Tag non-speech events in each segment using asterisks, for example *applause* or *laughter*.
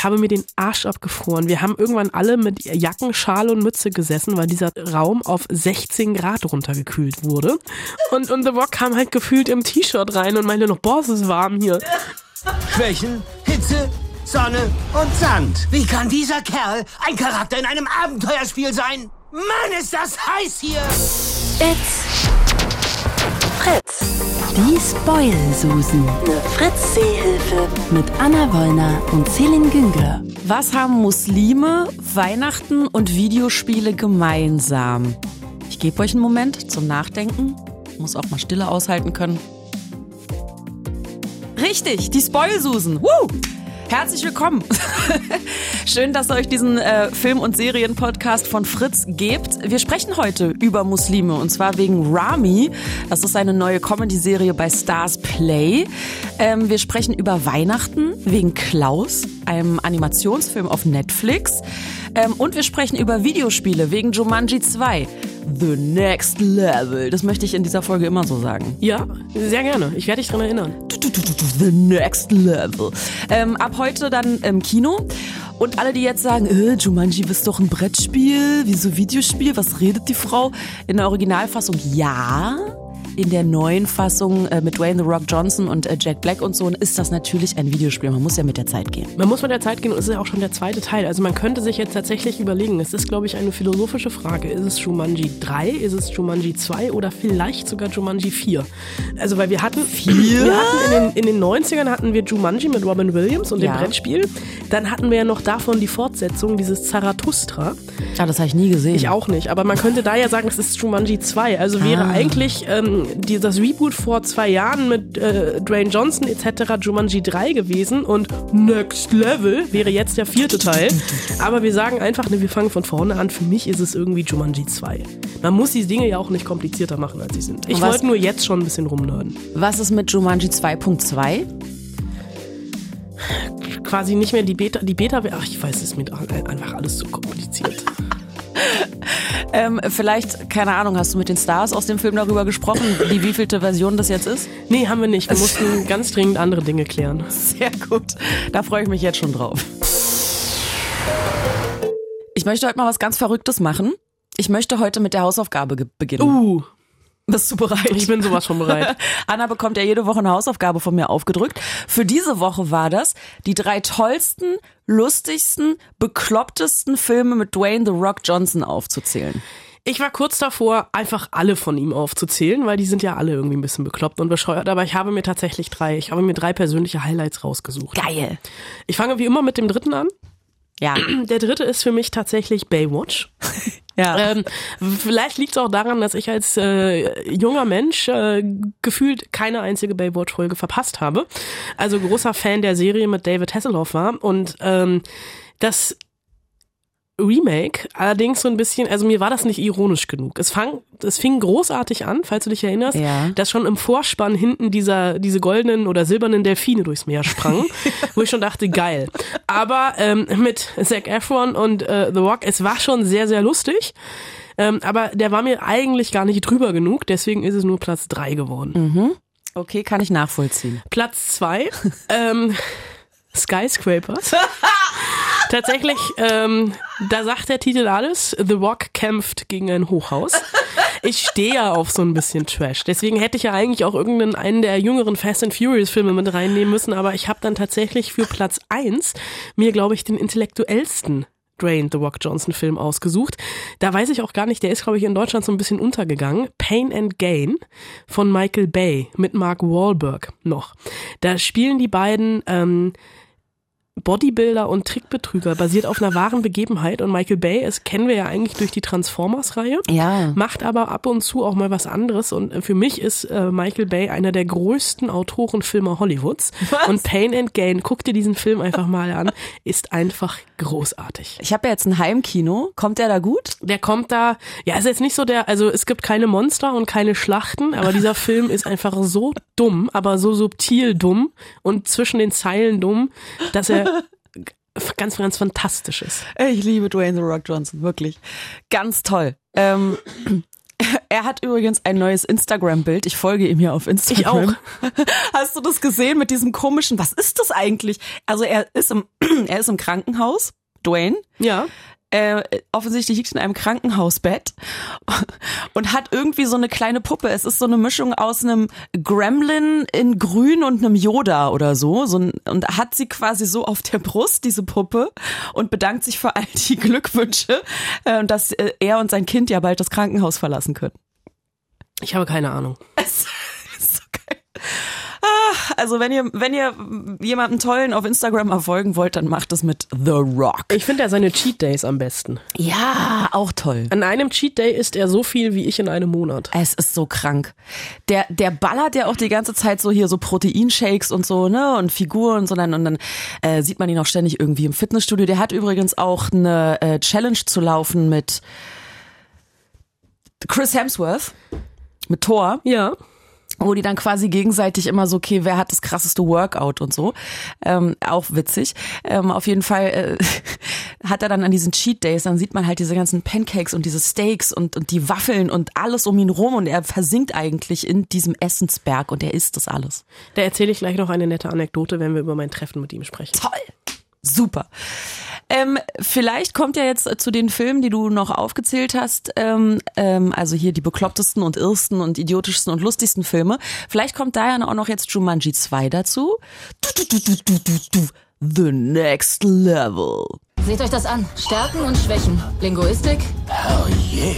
ich habe mir den Arsch abgefroren. Wir haben irgendwann alle mit Jacken, Schal und Mütze gesessen, weil dieser Raum auf 16 Grad runtergekühlt wurde. Und, und The Rock kam halt gefühlt im T-Shirt rein und meinte noch, boah, es ist warm hier. Schwächen, Hitze, Sonne und Sand. Wie kann dieser Kerl ein Charakter in einem Abenteuerspiel sein? Mann, ist das heiß hier! It's Fritz. Die Spoil-Susen. Eine Fritz-Seehilfe. Mit Anna Wollner und Celine Güngler. Was haben Muslime, Weihnachten und Videospiele gemeinsam? Ich gebe euch einen Moment zum Nachdenken. Muss auch mal Stille aushalten können. Richtig, die Spoil-Susen. Woo! Herzlich willkommen. *laughs* Schön, dass ihr euch diesen äh, Film- und Serien-Podcast von Fritz gebt. Wir sprechen heute über Muslime und zwar wegen Rami. Das ist eine neue Comedy-Serie bei Stars Play. Ähm, wir sprechen über Weihnachten wegen Klaus, einem Animationsfilm auf Netflix. Ähm, und wir sprechen über Videospiele wegen Jumanji 2. The Next Level. Das möchte ich in dieser Folge immer so sagen. Ja, sehr gerne. Ich werde dich dran erinnern. The Next Level. Ähm, ab heute dann im Kino. Und alle, die jetzt sagen, äh, Jumanji ist doch ein Brettspiel, wieso Videospiel, was redet die Frau? In der Originalfassung ja, in der neuen Fassung äh, mit Dwayne The Rock Johnson und äh, Jack Black und so ist das natürlich ein Videospiel. Man muss ja mit der Zeit gehen. Man muss mit der Zeit gehen und es ist ja auch schon der zweite Teil. Also man könnte sich jetzt tatsächlich überlegen, es ist, glaube ich, eine philosophische Frage. Ist es Jumanji 3, ist es Jumanji 2 oder vielleicht sogar Jumanji 4? Also weil wir hatten, Vier? wir hatten in, den, in den 90ern hatten wir Jumanji mit Robin Williams und Ja. dem Brettspiel. Dann hatten wir ja noch davon die Fortsetzung, dieses Zarathustra. Ja, das habe ich nie gesehen. Ich auch nicht, aber man könnte da ja sagen, es ist Jumanji 2. Also wäre Ah. eigentlich ähm, die, das Reboot vor zwei Jahren mit äh, Dwayne Johnson etc. Jumanji 3 gewesen und Next Level wäre jetzt der vierte Teil. Aber wir sagen einfach, ne, wir fangen von vorne an. Für mich ist es irgendwie Jumanji 2. Man muss die Dinge ja auch nicht komplizierter machen, als sie sind. Ich wollte nur jetzt schon ein bisschen rumnörden. Was ist mit Jumanji 2.2? Quasi nicht mehr die Beta, die Beta, ach, ich weiß, es ist mir einfach alles zu kompliziert. Ähm, vielleicht, keine Ahnung, hast du mit den Stars aus dem Film darüber gesprochen, wie wievielte Version das jetzt ist? Nee, haben wir nicht. Wir mussten ganz dringend andere Dinge klären. Sehr gut. Da freue ich mich jetzt schon drauf. Ich möchte heute mal was ganz Verrücktes machen. Ich möchte heute mit der Hausaufgabe beginnen. Uh, Bist du bereit? ich bin sowas schon bereit. *laughs* Anna bekommt ja jede Woche eine Hausaufgabe von mir aufgedrückt. Für diese Woche war das die drei tollsten, lustigsten, beklopptesten Filme mit Dwayne The Rock Johnson aufzuzählen. Ich war kurz davor, einfach alle von ihm aufzuzählen, weil die sind ja alle irgendwie ein bisschen bekloppt und bescheuert. Aber ich habe mir tatsächlich drei, ich habe mir drei persönliche Highlights rausgesucht. Geil. Ich fange wie immer mit dem dritten an. Ja. Der dritte ist für mich tatsächlich Baywatch. *laughs* ja. Ähm, vielleicht liegt es auch daran, dass ich als äh, junger Mensch äh, gefühlt keine einzige Baywatch-Folge verpasst habe. Also großer Fan der Serie mit David Hasselhoff war. Und ähm, das Remake allerdings so ein bisschen, also mir war das nicht ironisch genug. Es, fang, es fing großartig an, falls du dich erinnerst, Ja. dass schon im Vorspann hinten dieser, diese goldenen oder silbernen Delfine durchs Meer sprangen, *laughs* wo ich schon dachte, geil. Aber ähm, mit Zac Efron und äh, The Rock, es war schon sehr, sehr lustig. Ähm, aber der war mir eigentlich gar nicht drüber genug, deswegen ist es nur Platz drei geworden. Okay, kann ich nachvollziehen. Platz zwei, ähm, *laughs* Skyscrapers. *laughs* Tatsächlich, ähm, da sagt der Titel alles. The Rock kämpft gegen ein Hochhaus. Ich stehe ja auf so ein bisschen Trash. Deswegen hätte ich ja eigentlich auch irgendeinen einen der jüngeren Fast and Furious Filme mit reinnehmen müssen. Aber ich habe dann tatsächlich für Platz eins mir, glaube ich, den intellektuellsten Dwayne The Rock Johnson Film ausgesucht. Da weiß ich auch gar nicht, der ist, glaube ich, in Deutschland so ein bisschen untergegangen. Pain and Gain von Michael Bay mit Mark Wahlberg noch. Da spielen die beiden ähm, Bodybuilder und Trickbetrüger, basiert auf einer wahren Begebenheit. Und Michael Bay, das kennen wir ja eigentlich durch die Transformers-Reihe. Ja. Macht aber ab und zu auch mal was anderes. Und für mich ist äh, Michael Bay einer der größten Autorenfilmer Hollywoods. Und Pain and Gain, guck dir diesen Film einfach mal an, ist einfach großartig. Ich habe ja jetzt ein Heimkino. Kommt der da gut? Der kommt da, ja, ist jetzt nicht so der, also es gibt keine Monster und keine Schlachten, aber dieser *laughs* Film ist einfach so dumm, aber so subtil dumm und zwischen den Zeilen dumm, dass er ganz, ganz fantastisch ist. Ich liebe Dwayne The Rock Johnson, wirklich. Ganz toll. Ähm, *clears throat* Er hat übrigens ein neues Instagram-Bild. Ich folge ihm hier auf Instagram. Ich auch. *laughs* Hast du das gesehen mit diesem komischen, was ist das eigentlich? Also er ist im, *clears throat* er ist im Krankenhaus, Dwayne. Ja. Äh, offensichtlich liegt in einem Krankenhausbett *laughs* und hat irgendwie so eine kleine Puppe. Es ist so eine Mischung aus einem Gremlin in Grün und einem Yoda oder so. so ein, und hat sie quasi so auf der Brust, diese Puppe, und bedankt sich für all die Glückwünsche, äh, dass äh, er und sein Kind ja bald das Krankenhaus verlassen können. Ich habe keine Ahnung. Es ist so geil. Ah, also wenn ihr, wenn ihr jemanden tollen auf Instagram erfolgen wollt, dann macht es mit The Rock. Ich finde ja seine Cheat Days am besten. Ja, auch toll. An einem Cheat Day isst er so viel wie ich in einem Monat. Es ist so krank. Der, der ballert ja auch die ganze Zeit so hier so Proteinshakes und so, ne, und Figuren und so, dann, und dann äh, sieht man ihn auch ständig irgendwie im Fitnessstudio. Der hat übrigens auch eine äh, Challenge zu laufen mit Chris Hemsworth, mit Thor. Ja. Wo die dann quasi gegenseitig immer so, okay, wer hat das krasseste Workout und so. Ähm, auch witzig. Ähm, auf jeden Fall äh, *laughs* hat er dann an diesen Cheat Days, dann sieht man halt diese ganzen Pancakes und diese Steaks und, und die Waffeln und alles um ihn rum und er versinkt eigentlich in diesem Essensberg und er isst das alles. Da erzähle ich gleich noch eine nette Anekdote, wenn wir über mein Treffen mit ihm sprechen. Toll. Super. Ähm, vielleicht kommt ja jetzt zu den Filmen, die du noch aufgezählt hast, ähm, ähm, also hier die beklopptesten und irrsten und idiotischsten und lustigsten Filme. Vielleicht kommt da ja auch noch jetzt Jumanji 2 dazu. Du, du, du, du, du, du. The next level. Seht euch das an. Stärken und Schwächen. Linguistik. Oh je.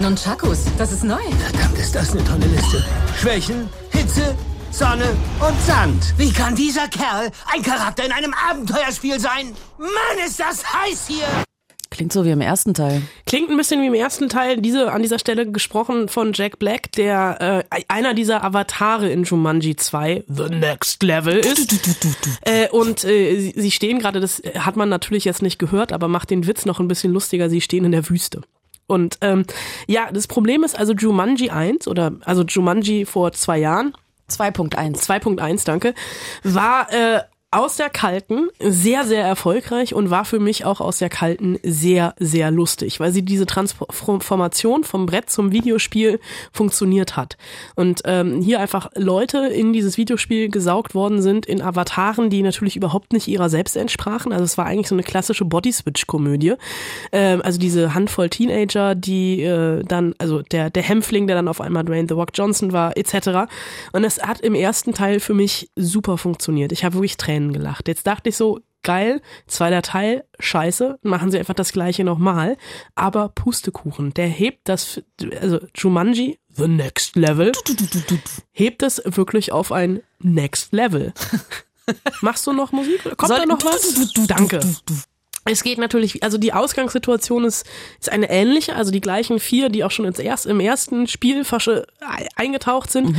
Nunchakus. Das ist neu. Verdammt, ist das eine tolle Liste. Schwächen, Hitze, Sonne und Sand. Wie kann dieser Kerl ein Charakter in einem Abenteuerspiel sein? Mann, ist das heiß hier! Klingt so wie im ersten Teil. Klingt ein bisschen wie im ersten Teil, diese an dieser Stelle gesprochen von Jack Black, der äh, einer dieser Avatare in Jumanji 2, The Next Level ist. Äh, und äh, sie, sie stehen gerade, das hat man natürlich jetzt nicht gehört, aber macht den Witz noch ein bisschen lustiger, sie stehen in der Wüste. Und ähm, ja, das Problem ist also Jumanji 1 oder also Jumanji vor zwei Jahren 2.1. 2.1, danke, war äh, aus der Kalten sehr, sehr erfolgreich und war für mich auch aus der Kalten sehr, sehr lustig, weil sie diese Transformation vom Brett zum Videospiel funktioniert hat. Und ähm, hier einfach Leute in dieses Videospiel gesaugt worden sind in Avataren, die natürlich überhaupt nicht ihrer selbst entsprachen. Also es war eigentlich so eine klassische Body-Switch-Komödie. Ähm, also diese Handvoll Teenager, die äh, dann, also der, der Hämpfling, der dann auf einmal Dwayne The Rock Johnson war, etc. Und es hat im ersten Teil für mich super funktioniert. Ich habe wirklich Tränen gelacht. Jetzt dachte ich so, geil, zweiter Teil, scheiße, machen sie einfach das gleiche nochmal. Aber Pustekuchen, der hebt das, also Jumanji, the next level, hebt es wirklich auf ein next level. *laughs* Machst du noch Musik? Kommt Soll- da noch was? Danke. Es geht natürlich, also die Ausgangssituation ist, ist eine ähnliche, also die gleichen vier, die auch schon ins erst, im ersten Spiel fasche, ei- eingetaucht sind,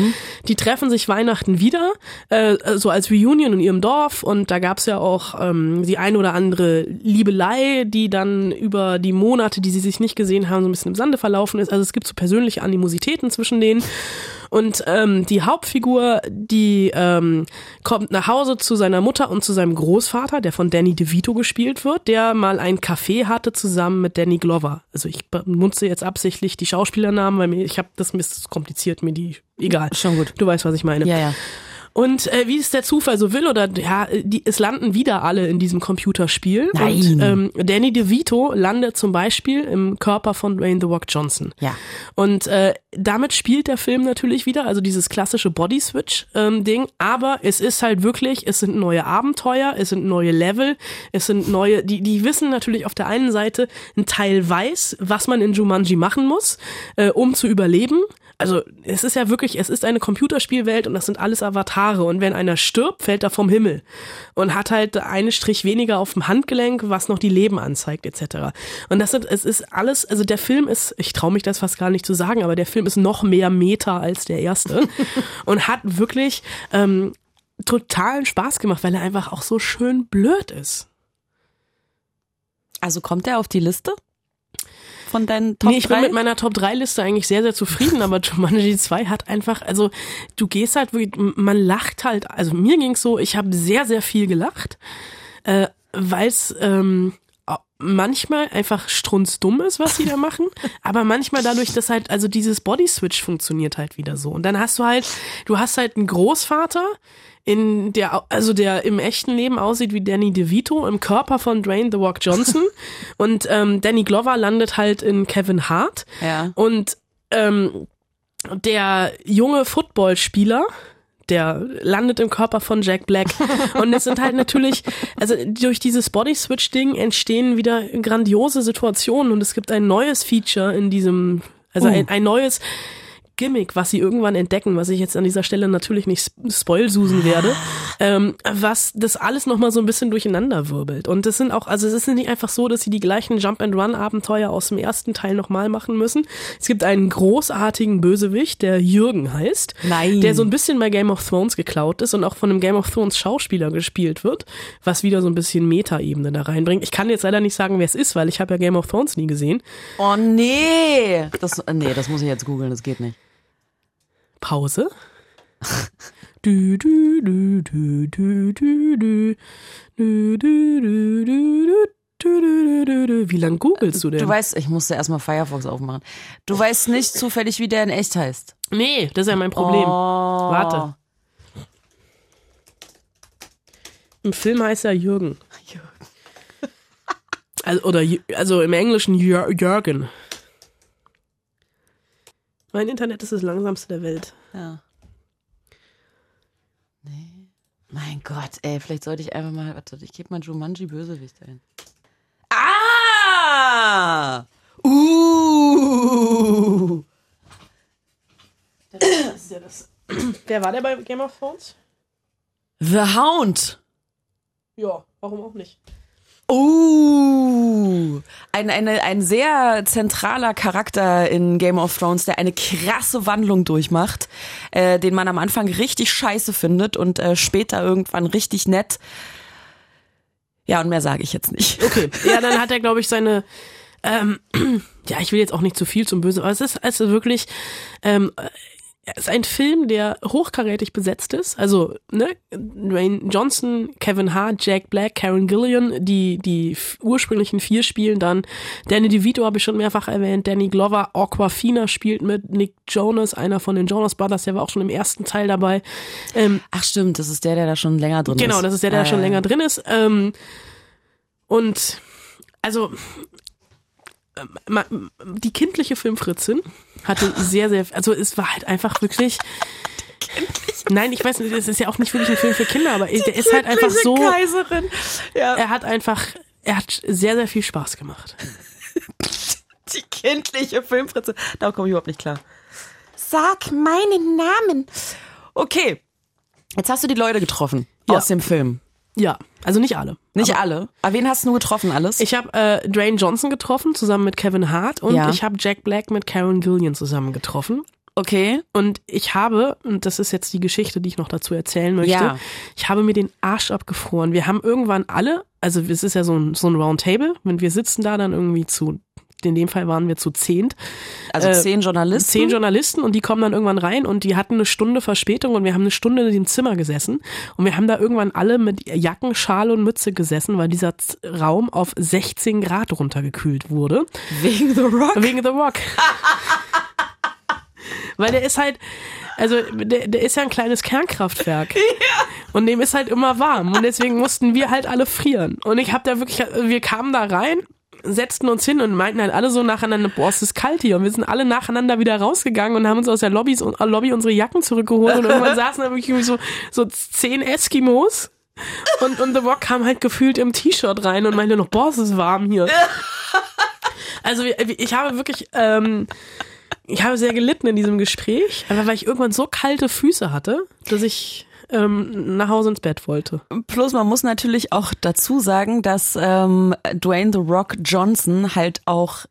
die treffen sich Weihnachten wieder, äh, so als Reunion in ihrem Dorf und da gab's ja auch ähm, die ein oder andere Liebelei, die dann über die Monate, die sie sich nicht gesehen haben, so ein bisschen im Sande verlaufen ist. Also es gibt so persönliche Animositäten zwischen denen. Und ähm, die Hauptfigur, die ähm, kommt nach Hause zu seiner Mutter und zu seinem Großvater, der von Danny DeVito gespielt wird, der mal ein Café hatte zusammen mit Danny Glover. Also ich benutze jetzt absichtlich die Schauspielernamen, weil mir ich habe das ist kompliziert mir die egal. Schon gut. Du weißt, was ich meine. Ja, ja. Und äh, wie es der Zufall so will, oder ja, die, es landen wieder alle in diesem Computerspiel. Nein. Und ähm, Danny DeVito landet zum Beispiel im Körper von Dwayne The Rock Johnson. Ja. Und äh, damit spielt der Film natürlich wieder, also dieses klassische Body-Switch-Ding, aber es ist halt wirklich, es sind neue Abenteuer, es sind neue Level, es sind neue, die, die wissen natürlich auf der einen Seite, ein Teil weiß, was man in Jumanji machen muss, äh, um zu überleben. Also es ist ja wirklich, es ist eine Computerspielwelt und das sind alles Avatare und wenn einer stirbt, fällt er vom Himmel und hat halt einen Strich weniger auf dem Handgelenk, was noch die Leben anzeigt etc. Und das sind, es ist alles, also der Film ist, ich traue mich das fast gar nicht zu sagen, aber der Film ist noch mehr Meta als der erste *laughs* und hat wirklich ähm, totalen Spaß gemacht, weil er einfach auch so schön blöd ist. Also kommt er auf die Liste? Von deinen Top nee, ich bin 3? mit meiner Top 3 Liste eigentlich sehr, sehr zufrieden, aber *laughs* Jumanji 2 hat einfach, also du gehst halt wirklich, man lacht halt, also mir ging's so, ich habe sehr, sehr viel gelacht, äh, weil es ähm, manchmal einfach strunzdumm ist, was sie da *laughs* machen, aber manchmal dadurch, dass halt, also dieses Body Switch funktioniert halt wieder so. Und dann hast du halt, du hast halt einen Großvater, in der, also der im echten Leben aussieht wie Danny DeVito im Körper von Dwayne The Rock Johnson. *laughs* und ähm, Danny Glover landet halt in Kevin Hart. Ja. Und ähm, der junge Footballspieler, der landet im Körper von Jack Black. *laughs* Und es sind halt natürlich, also durch dieses Body Switch Ding entstehen wieder grandiose Situationen und es gibt ein neues Feature in diesem, also ein, ein neues Gimmick, was sie irgendwann entdecken, was ich jetzt an dieser Stelle natürlich nicht sp- spoilsusen werde, *laughs* ähm, was das alles nochmal so ein bisschen durcheinander wirbelt. Und das sind auch, also es ist nicht einfach so, dass sie die gleichen Jump-and-Run-Abenteuer aus dem ersten Teil nochmal machen müssen. Es gibt einen großartigen Bösewicht, der Jürgen heißt, Nein. der so ein bisschen bei Game of Thrones geklaut ist und auch von einem Game of Thrones Schauspieler gespielt wird, was wieder so ein bisschen Meta-Ebene da reinbringt. Ich kann jetzt leider nicht sagen, wer es ist, weil ich habe ja Game of Thrones nie gesehen. Oh nee. Das, äh, nee, das muss ich jetzt googeln, das geht nicht. Pause. Du, du, du, du, du, du, du. Du, du, du. Wie lang googelst du denn? Du weißt, ich musste erstmal Firefox aufmachen. Du weißt nicht zufällig, wie der in echt heißt. nee, das ist ja mein Problem. Oh. Warte. Im Film heißt er Jürgen. Also, oder, also im Englischen Jür Jürgen. Mein Internet ist das langsamste der Welt. Ja. Nee. Mein Gott, ey, vielleicht sollte ich einfach mal, warte, ich gebe mal Jumanji Bösewicht ein. Ah! Uh! Wer war der bei Game of Thrones? The Hound. Ja, warum auch nicht? Uh, ein, eine, ein sehr zentraler Charakter in Game of Thrones, der eine krasse Wandlung durchmacht, äh, den man am Anfang richtig scheiße findet und äh, später irgendwann richtig nett. Ja, und mehr sage ich jetzt nicht. Okay, ja, dann hat *laughs* er, glaube ich, seine. Ähm, *clears throat* ja, ich will jetzt auch nicht zu viel zum Böse, aber es ist also wirklich. Ähm, es ist ein Film, der hochkarätig besetzt ist. Also, ne, Dwayne Johnson, Kevin Hart, Jack Black, Karen Gillian, die, die ursprünglichen vier spielen dann. Danny DeVito habe ich schon mehrfach erwähnt. Danny Glover, Aquafina spielt mit. Nick Jonas, einer von den Jonas Brothers, der war auch schon im ersten Teil dabei. Ähm, Ach stimmt, das ist der, der da schon länger drin ist. Genau, das ist der, der Äh, schon länger drin ist. Ähm, und also die kindliche Filmfritzin hatte sehr, sehr, also es war halt einfach wirklich. Nein, ich weiß nicht, es ist ja auch nicht wirklich ein Film für Kinder, aber der ist halt einfach so. Kaiserin. Ja. Er hat einfach, er hat sehr, sehr viel Spaß gemacht. Die kindliche Filmfritze. Da komme ich überhaupt nicht klar. Sag meinen Namen. Okay. Jetzt hast du die Leute getroffen Ja. aus dem Film. Ja, also nicht alle. Nicht alle. Aber wen hast du getroffen alles? Ich habe äh, Dwayne Johnson getroffen, zusammen mit Kevin Hart, und Ja. ich habe Jack Black mit Karen Gillian zusammen getroffen. okay. Und ich habe, und das ist jetzt die Geschichte, die ich noch dazu erzählen möchte, Ja. ich habe mir den Arsch abgefroren. Wir haben irgendwann alle, also es ist ja so ein, so ein Roundtable, wenn wir sitzen da dann irgendwie zu, in dem Fall waren wir zu zehnt, Also Äh, zehn Journalisten. zehn Journalisten und die kommen dann irgendwann rein und die hatten eine Stunde Verspätung und wir haben eine Stunde in dem Zimmer gesessen und wir haben da irgendwann alle mit Jacken, Schal und Mütze gesessen, weil dieser Raum auf 16 Grad runtergekühlt wurde. Wegen The Rock. Wegen The Rock. *laughs* Weil der ist halt, also der, der ist ja ein kleines Kernkraftwerk. *laughs* Und dem ist halt immer warm. Und deswegen mussten wir halt alle frieren. Und ich hab da wirklich, wir kamen da rein, setzten uns hin und meinten halt alle so nacheinander, boah, es ist kalt hier. Und wir sind alle nacheinander wieder rausgegangen und haben uns aus der Lobbys, äh, Lobby unsere Jacken zurückgeholt. Und irgendwann *laughs* saßen da wirklich irgendwie so, so zehn Eskimos. Und, und The Rock kam halt gefühlt im T-Shirt rein und meinte noch, boah, es ist warm hier. *laughs* Also ich habe wirklich, ähm, ich habe sehr gelitten in diesem Gespräch, einfach weil ich irgendwann so kalte Füße hatte, dass ich ähm, nach Hause ins Bett wollte. Plus man muss natürlich auch dazu sagen, dass ähm, Dwayne The Rock Johnson halt auch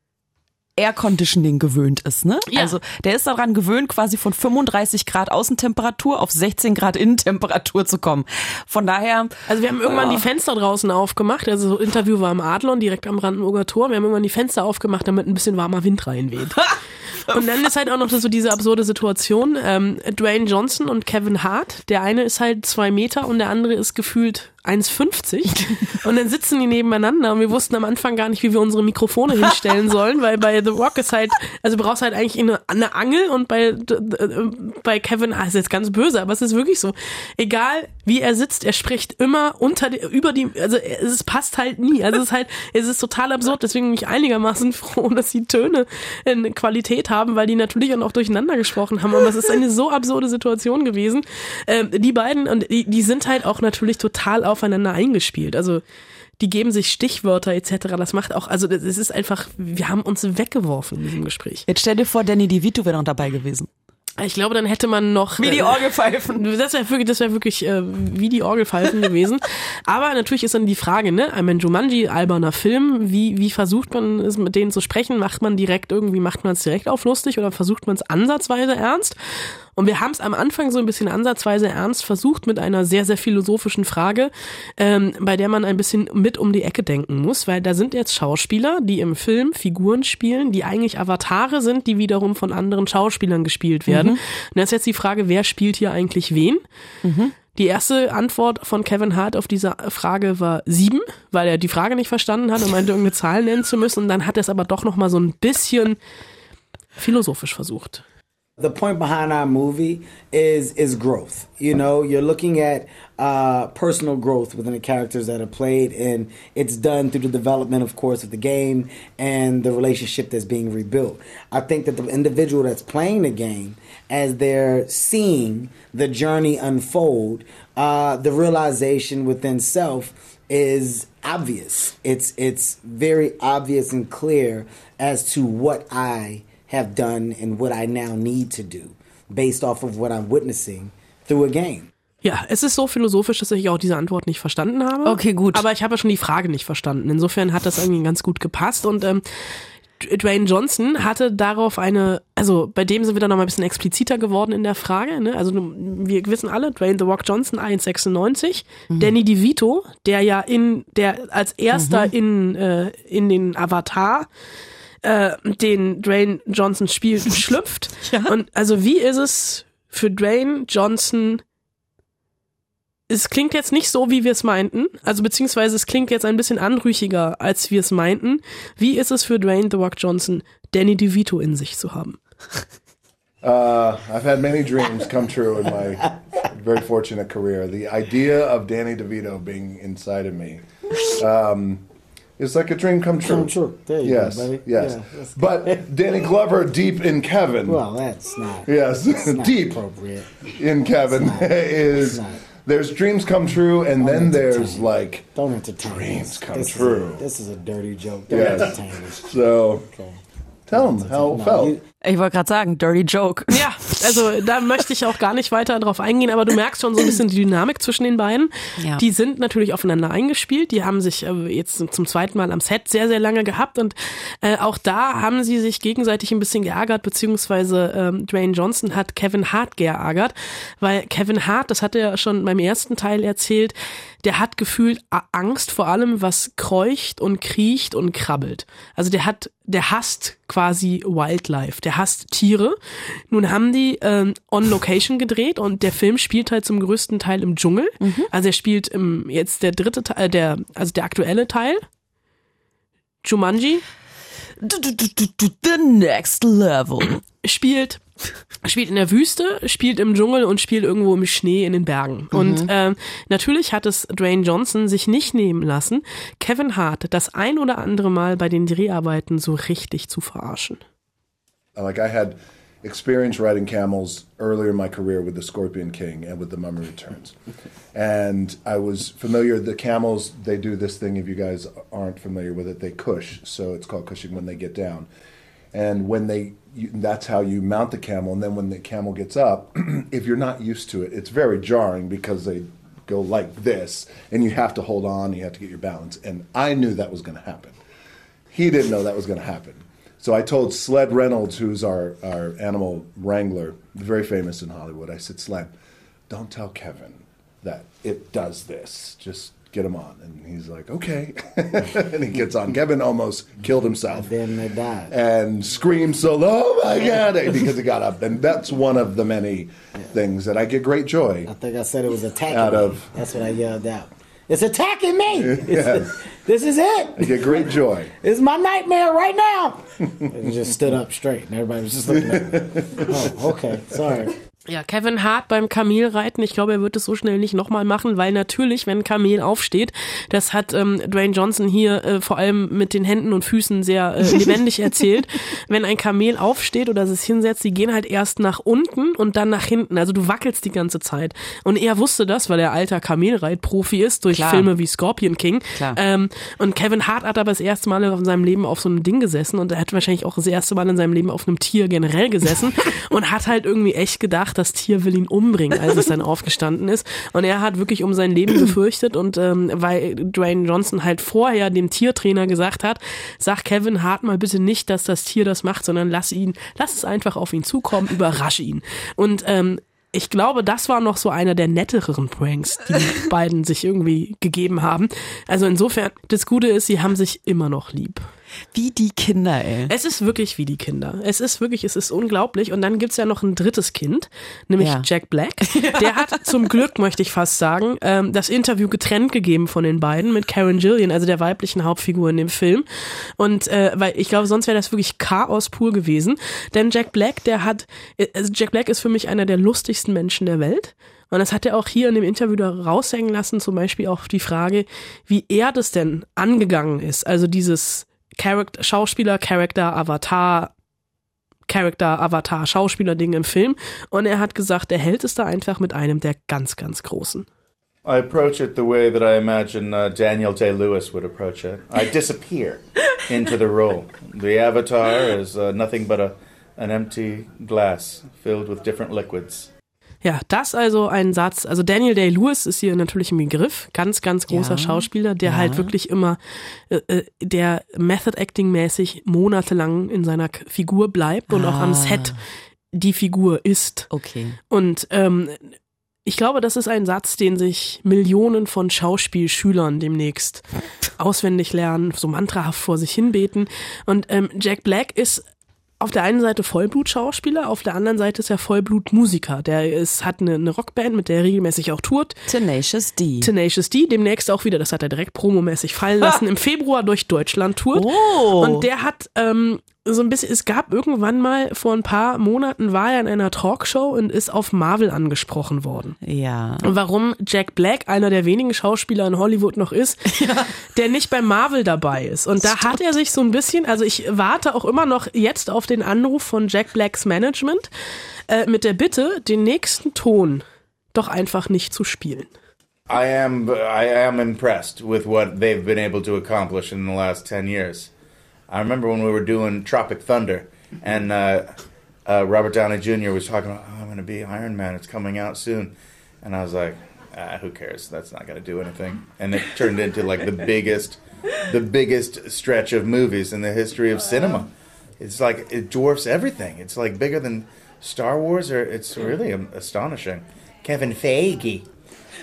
Air Conditioning gewöhnt ist, ne? Ja. Also der ist daran gewöhnt, quasi von 35 Grad Außentemperatur auf 16 Grad Innentemperatur zu kommen. Von daher, Also wir haben irgendwann die Fenster draußen aufgemacht, also so Interview war am Adlon, direkt am Brandenburger Tor. Wir haben irgendwann die Fenster aufgemacht, damit ein bisschen warmer Wind reinweht. *laughs* Und dann ist halt auch noch so diese absurde Situation. Ähm, Dwayne Johnson und Kevin Hart. Der eine ist halt zwei Meter und der andere ist gefühlt 1,50 und dann sitzen die nebeneinander und wir wussten am Anfang gar nicht, wie wir unsere Mikrofone hinstellen sollen, weil bei The Rock ist halt, also du brauchst halt eigentlich eine, eine Angel und bei, bei Kevin, ah, ist jetzt ganz böse, aber es ist wirklich so. Egal wie er sitzt, er spricht immer unter, die, über die, also es passt halt nie. Also es ist halt, es ist total absurd, deswegen bin ich einigermaßen *laughs* froh, dass die Töne in Qualität haben, weil die natürlich auch durcheinander gesprochen haben, aber es ist eine so absurde Situation gewesen. Ähm, die beiden, und die, die sind halt auch natürlich total aufeinander eingespielt. Also die geben sich Stichwörter etc. Das macht auch, also es ist einfach, wir haben uns weggeworfen in diesem Gespräch. Jetzt stell dir vor, Danny DeVito wäre noch dabei gewesen. Ich glaube, dann hätte man noch. Wie die Orgelpfeifen. Äh, das wäre wirklich, das wäre wirklich äh, wie die Orgelpfeifen gewesen. *laughs* Aber natürlich ist dann die Frage, ne? Ein Jumanji, alberner Film, wie, wie versucht man es mit denen zu sprechen? Macht man direkt irgendwie, macht man es direkt auf lustig oder versucht man es ansatzweise ernst? Und wir haben es am Anfang so ein bisschen ansatzweise ernst versucht mit einer sehr, sehr philosophischen Frage, ähm, bei der man ein bisschen mit um die Ecke denken muss, weil da sind jetzt Schauspieler, die im Film Figuren spielen, die eigentlich Avatare sind, die wiederum von anderen Schauspielern gespielt werden. Mhm. Und da ist jetzt die Frage, wer spielt hier eigentlich wen? Mhm. Die erste Antwort von Kevin Hart auf diese Frage war sieben, weil er die Frage nicht verstanden hat und meinte, irgendeine Zahl nennen zu müssen. Und dann hat er es aber doch noch mal so ein bisschen philosophisch versucht. The point behind our movie is is growth. You know, you're looking at uh, personal growth within the characters that are played, and it's done through the development, of course, of the game and the relationship that's being rebuilt. I think that the individual that's playing the game, as they're seeing the journey unfold, uh, the realization within self is obvious. It's it's very obvious and clear as to what I have done and what I now need to do based off of what I'm witnessing through a game. Ja, es ist so philosophisch, dass ich auch diese Antwort nicht verstanden habe. Okay, gut. Aber ich habe ja schon die Frage nicht verstanden. Insofern hat das irgendwie ganz gut gepasst und ähm, Dwayne Johnson hatte darauf eine, also bei dem sind wir dann noch mal ein bisschen expliziter geworden in der Frage. Ne? Also wir wissen alle, Dwayne The Rock Johnson 1,96, mhm. Danny DeVito, der ja in der als erster mhm. in äh, in den Avatar äh, den Dwayne Johnson spielt, *laughs* schlüpft. ja. Und also wie ist es für Dwayne Johnson es klingt jetzt nicht so, wie wir es meinten. Also beziehungsweise es klingt jetzt ein bisschen anrüchiger, als wir es meinten. Wie ist es für Dwayne The Rock Johnson, Danny DeVito in sich zu haben? *laughs* Uh, I've had many dreams come true in my very fortunate career. The idea of Danny DeVito being inside of me. Um, It's like a dream come true. Come true. There you yes, go, buddy. Yes. Yeah, but *laughs* Danny Glover deep in Kevin. Well, that's not. Yes, not *laughs* deep appropriate. in Kevin not, *laughs* is. There's dreams come true, and Don't then there's like don't entertain dreams come this true. Is a, this is a dirty joke. Don't Yes. entertain. So Okay. tell him how it felt. you- Ich wollte gerade sagen, dirty joke. Ja, also da möchte ich auch gar nicht weiter drauf eingehen, aber du merkst schon so ein bisschen die Dynamik zwischen den beiden. Ja. Die sind natürlich aufeinander eingespielt, die haben sich äh, jetzt zum zweiten Mal am Set sehr, sehr lange gehabt und äh, auch da haben sie sich gegenseitig ein bisschen geärgert, beziehungsweise ähm, Dwayne Johnson hat Kevin Hart geärgert, weil Kevin Hart, das hat er schon beim ersten Teil erzählt, der hat gefühlt Angst vor allem, was kreucht und kriecht und krabbelt. Also der hat, der hasst quasi Wildlife, der hasst Tiere. Nun haben die ähm, on Location gedreht und der Film spielt halt zum größten Teil im Dschungel. Also er spielt im jetzt der dritte Teil, äh, der also der aktuelle Teil. Jumanji The next level. spielt spielt in der Wüste, spielt im Dschungel und spielt irgendwo im Schnee in den Bergen. Und ähm, natürlich hat es Dwayne Johnson sich nicht nehmen lassen, Kevin Hart das ein oder andere Mal bei den Dreharbeiten so richtig zu verarschen. Like I had experience riding camels earlier in my career with the Scorpion King and with the Mummy Returns, *laughs* and I was familiar. The camels they do this thing. If you guys aren't familiar with it, they cush. So it's called cushing when they get down, and when they you, that's how you mount the camel. And then when the camel gets up, *clears throat* if you're not used to it, it's very jarring because they go like this, and you have to hold on. You have to get your balance. And I knew that was going to happen. He didn't know that was going to happen. So I told Sled Reynolds, who's our, our animal wrangler, very famous in Hollywood, I said, Sled, don't tell Kevin that it does this. Just get him on. And he's like, okay. *laughs* and he gets on. Kevin almost killed himself Then they died. and screamed so low, oh my God, because he got up. And that's one of the many things that I get great joy. I think I said it was a tackle. Out of- That's what I yelled out. It's attacking me. *laughs* It's- This is I it. get great joy. This is my nightmare right now. *laughs* and just stood up straight, and everybody was just looking at me. *laughs* Oh, okay, sorry. Ja, Kevin Hart beim Kamelreiten, ich glaube, er wird es so schnell nicht nochmal machen, weil natürlich, wenn ein Kamel aufsteht, das hat ähm, Dwayne Johnson hier äh, vor allem mit den Händen und Füßen sehr äh, *laughs* lebendig erzählt. Wenn ein Kamel aufsteht oder sich hinsetzt, die gehen halt erst nach unten und dann nach hinten. Also du wackelst die ganze Zeit. Und er wusste das, weil er alter Kamelreitprofi ist, durch Klar. Filme wie Scorpion King. Klar. Ähm, und Kevin Hart hat aber das erste Mal in seinem Leben auf so einem Ding gesessen und er hat wahrscheinlich auch das erste Mal in seinem Leben auf einem Tier generell gesessen *laughs* und hat halt irgendwie echt gedacht, das Tier will ihn umbringen, als es dann aufgestanden ist. Und er hat wirklich um sein Leben gefürchtet und ähm, weil Dwayne Johnson halt vorher dem Tiertrainer gesagt hat, sag Kevin Hart mal bitte nicht, dass das Tier das macht, sondern lass ihn, lass es einfach auf ihn zukommen, überrasche ihn. Und ähm, ich glaube, das war noch so einer der nettereren Pranks, die beiden sich irgendwie gegeben haben. Also insofern, das Gute ist, sie haben sich immer noch lieb. Wie die Kinder, ey. Es ist wirklich wie die Kinder. Es ist wirklich, es ist unglaublich. Und dann gibt's ja noch ein drittes Kind, nämlich Ja. Jack Black. *laughs* Der hat zum Glück, möchte ich fast sagen, ähm, das Interview getrennt gegeben von den beiden mit Karen Gillian, also der weiblichen Hauptfigur in dem Film. Und äh, weil ich glaube, sonst wäre das wirklich Chaos pur gewesen. Denn Jack Black, der hat, also Jack Black ist für mich einer der lustigsten Menschen der Welt. Und das hat er auch hier in dem Interview da raushängen lassen, zum Beispiel auch die Frage, wie er das denn angegangen ist. Also dieses Character, Schauspieler, Character, Avatar, Character, Avatar, Schauspieler-Ding im Film. Und er hat gesagt, er hält es da einfach mit einem der ganz, ganz Großen. I approach it the way that I imagine uh, Daniel Day Lewis would approach it. I disappear *laughs* into the role. The avatar is uh, nothing but a, an empty glass filled with different liquids. Ja, das also ein Satz. Also Daniel Day-Lewis ist hier natürlich im Begriff. Ganz, ganz großer Ja. Schauspieler, der Ja. halt wirklich immer, äh, äh, der Method-Acting-mäßig monatelang in seiner Figur bleibt und auch am Ah. Set die Figur ist. Okay. Und ähm, ich glaube, das ist ein Satz, den sich Millionen von Schauspielschülern demnächst *laughs* auswendig lernen, so mantrahaft vor sich hinbeten. Und ähm, Jack Black ist auf der einen Seite Vollblutschauspieler, auf der anderen Seite ist er Vollblutmusiker. Der ist, hat eine, eine Rockband, mit der er regelmäßig auch tourt. Tenacious D. Tenacious D, demnächst auch wieder, das hat er direkt promomäßig fallen lassen, im Februar durch Deutschland tourt. Oh. Und der hat ähm, so ein bisschen, es gab irgendwann mal, vor ein paar Monaten war er in einer Talkshow und ist auf Marvel angesprochen worden. ja. Und warum Jack Black einer der wenigen Schauspieler in Hollywood noch ist, *laughs* der nicht bei Marvel dabei ist. Und da hat er sich so ein bisschen, also ich warte auch immer noch jetzt auf den Anruf von Jack Blacks Management äh, mit der Bitte, den nächsten Ton doch einfach nicht zu spielen. I am I am impressed with what they've been able to accomplish in the last 10 years. I remember when we were doing Tropic Thunder and uh, uh, Robert Downey Jr. was talking about, oh, I'm going to be Iron Man. It's coming out soon. And I was like, ah, who cares? That's not going to do anything. And it turned into like the biggest, the biggest stretch of movies in the history of cinema. It's like it dwarfs everything. It's like bigger than Star Wars, or it's really astonishing. Kevin Feige.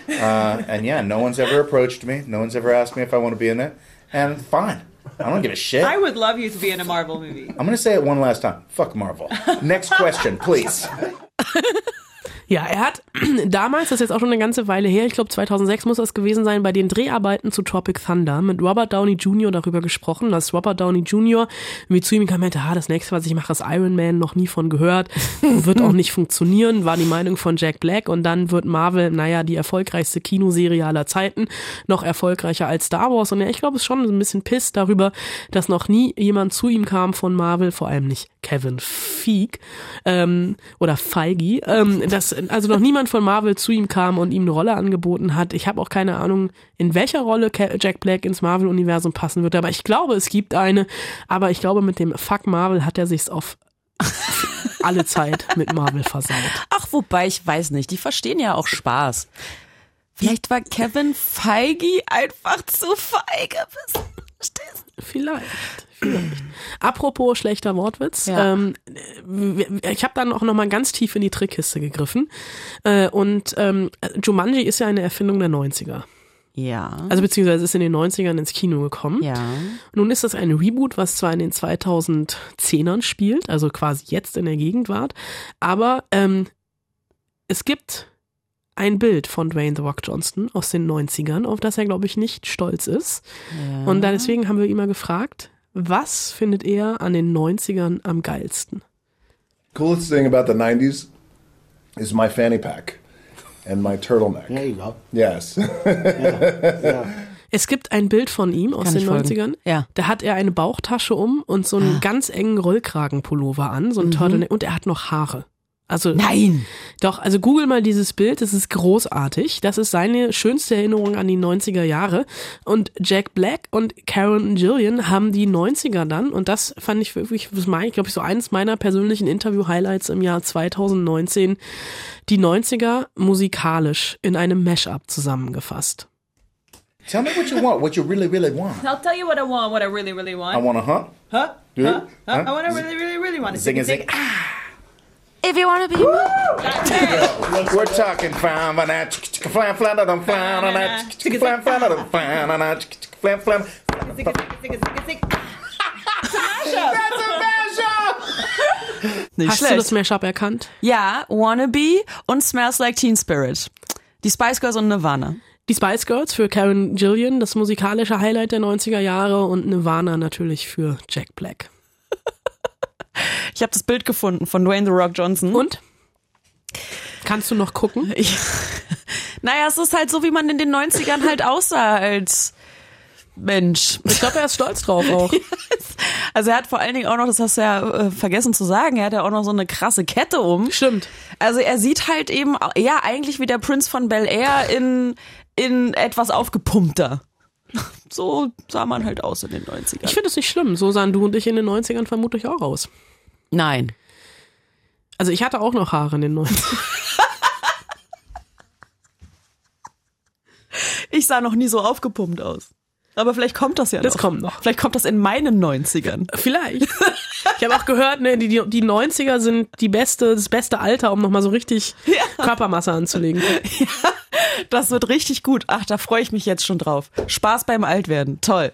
Uh, and yeah, no one's ever approached me. No one's ever asked me if I want to be in it. And fine. I don't give a shit. I would love you to be in a Marvel movie. I'm going to say it one last time. Fuck Marvel. Next question, please. *laughs* Ja, er hat *clears throat* damals, das ist jetzt auch schon eine ganze Weile her, ich glaube 2006 muss das gewesen sein, bei den Dreharbeiten zu Tropic Thunder mit Robert Downey Jr. darüber gesprochen, dass Robert Downey Jr. wie zu ihm kam, meinte, ah, das nächste, was ich mache, ist Iron Man, noch nie von gehört, *laughs* wird auch nicht funktionieren, war die Meinung von Jack Black und dann wird Marvel, naja, die erfolgreichste Kinoserie aller Zeiten, noch erfolgreicher als Star Wars und ja, ich glaube, es ist schon ein bisschen piss darüber, dass noch nie jemand zu ihm kam von Marvel, vor allem nicht Kevin Feige ähm, oder Feige, ähm, dass also noch niemand von Marvel zu ihm kam und ihm eine Rolle angeboten hat. Ich habe auch keine Ahnung, in welcher Rolle Jack Black ins Marvel-Universum passen wird, aber ich glaube, es gibt eine. Aber ich glaube, mit dem Fuck Marvel hat er sich's auf alle Zeit mit Marvel versaut. Ach, wobei, ich weiß nicht. Die verstehen ja auch Spaß. Vielleicht war Kevin Feige einfach zu feige. Verstehst du? Vielleicht. Vielleicht. Apropos schlechter Wortwitz, Ja. ähm, ich habe dann auch noch mal ganz tief in die Trickkiste gegriffen äh, und ähm, Jumanji ist ja eine Erfindung der 90er. Ja. Also beziehungsweise ist in den 90ern ins Kino gekommen. ja. Nun ist das ein Reboot, was zwar in den 2010ern spielt, also quasi jetzt in der Gegenwart, aber ähm, es gibt ein Bild von Dwayne The Rock Johnson aus den 90ern, auf das er, glaube ich, nicht stolz ist. Und dann deswegen haben wir ihn mal gefragt, was findet er an den 90ern am geilsten? Coolest thing about the 90s is my fanny pack and my turtleneck. There you go. Yes. *laughs* Es gibt ein Bild von ihm aus Kann den ich folgen. 90ern. Ja. Da hat er eine Bauchtasche um und so einen ganz engen Rollkragenpullover an, so ein Turtleneck und er hat noch Haare. Also Nein! Doch, also google mal dieses Bild, das ist großartig. Das ist seine schönste Erinnerung an die 90er Jahre. Und Jack Black und Karen Gillian haben die 90er dann, und das fand ich wirklich, das meine ich, glaube ich, so eines meiner persönlichen Interview-Highlights im Jahr 2019, die 90er musikalisch in einem Mashup zusammengefasst. Tell me what you want, what you really, really want. I'll tell you what I want, what I really, really want. I want a huh? huh? Huh? Huh? Huh? I want to really, really, really want sing, it, sing. zing. If you wanna be We're talking flam, flam, flam, flam, flam, flam, flam, flam, flam, flam. Nicht Hast schlecht. du das Mashup erkannt? Ja, Wannabe und Smells Like Teen Spirit. Die Spice Girls und Nirvana. Die Spice Girls für Karen Gillian, das musikalische Highlight der 90er Jahre und Nirvana natürlich für Jack Black. Ich habe das Bild gefunden von Dwayne The Rock Johnson. Und? Kannst du noch gucken? *laughs* Ich, naja, es ist halt so, wie man in den 90ern halt aussah als Mensch. Ich glaube, er ist stolz drauf *laughs* auch. Also er hat vor allen Dingen auch noch, das hast du ja äh, vergessen zu sagen, er hat ja auch noch so eine krasse Kette um. Stimmt. Also er sieht halt eben eher eigentlich wie der Prinz von Bel Air in, in etwas aufgepumpter. So sah man halt aus in den 90ern. Ich finde es nicht schlimm. So sahen du und ich in den 90ern vermutlich auch aus. Nein. Also ich hatte auch noch Haare in den 90ern. *laughs* Ich sah noch nie so aufgepumpt aus. Aber vielleicht kommt das ja Das noch. kommt noch. Vielleicht kommt das in meinen 90ern. Vielleicht. *laughs* Ich habe auch gehört, ne, die, die 90er sind die beste, das beste Alter, um nochmal so richtig Körpermasse anzulegen. Das wird richtig gut. Ach, da freue ich mich jetzt schon drauf. Spaß beim Altwerden. Toll.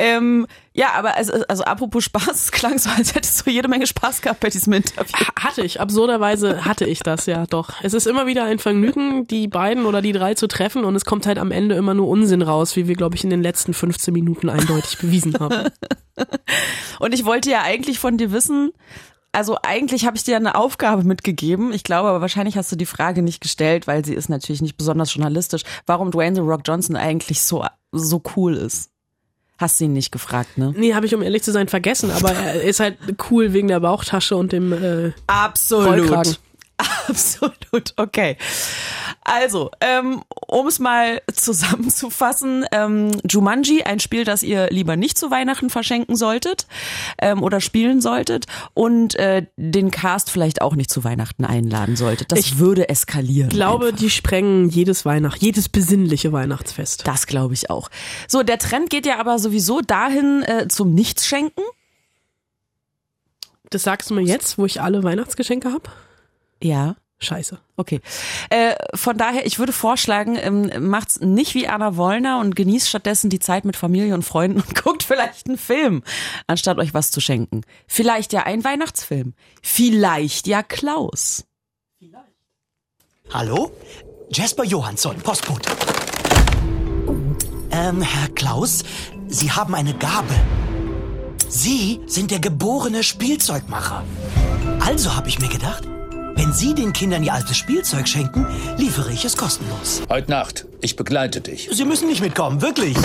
Ähm, ja, aber also, also apropos Spaß, es *laughs* klang so, als hättest du jede Menge Spaß gehabt bei diesem Interview. Hatte ich, absurderweise hatte ich das, ja doch. Es ist immer wieder ein Vergnügen, die beiden oder die drei zu treffen und es kommt halt am Ende immer nur Unsinn raus, wie wir, glaube ich, in den letzten 15 Minuten eindeutig bewiesen haben. *laughs* Und ich wollte ja eigentlich von dir wissen, also eigentlich habe ich dir eine Aufgabe mitgegeben. Ich glaube, aber wahrscheinlich hast du die Frage nicht gestellt, weil sie ist natürlich nicht besonders journalistisch, warum Dwayne The Rock Johnson eigentlich so, so cool ist. Hast du ihn nicht gefragt, ne? Nee, habe ich, um ehrlich zu sein, vergessen, aber er ist halt cool wegen der Bauchtasche und dem äh, Absolut. Rollkragen. *laughs* Absolut, okay. Also, ähm, um es mal zusammenzufassen, ähm, Jumanji, ein Spiel, das ihr lieber nicht zu Weihnachten verschenken solltet ähm, oder spielen solltet und äh, den Cast vielleicht auch nicht zu Weihnachten einladen solltet. Das Ich würde eskalieren. Ich glaube, einfach. die sprengen jedes Weihnacht, jedes besinnliche Weihnachtsfest. Das glaube ich auch. So, der Trend geht ja aber sowieso dahin äh, zum Nichtsschenken. Das sagst du mir jetzt, wo ich alle Weihnachtsgeschenke habe? Ja. Scheiße. Okay. Äh, von daher, ich würde vorschlagen, ähm, macht's nicht wie Anna Wollner und genießt stattdessen die Zeit mit Familie und Freunden und *laughs* guckt vielleicht einen Film, anstatt euch was zu schenken. Vielleicht ja ein Weihnachtsfilm. Vielleicht ja Klaus. Hallo? Jasper Johansson, Postbote. Ähm, Herr Klaus, Sie haben eine Gabe. Sie sind der geborene Spielzeugmacher. Also habe ich mir gedacht, wenn Sie den Kindern ihr altes Spielzeug schenken, liefere ich es kostenlos. Heute Nacht. Ich begleite dich. Sie müssen nicht mitkommen, wirklich.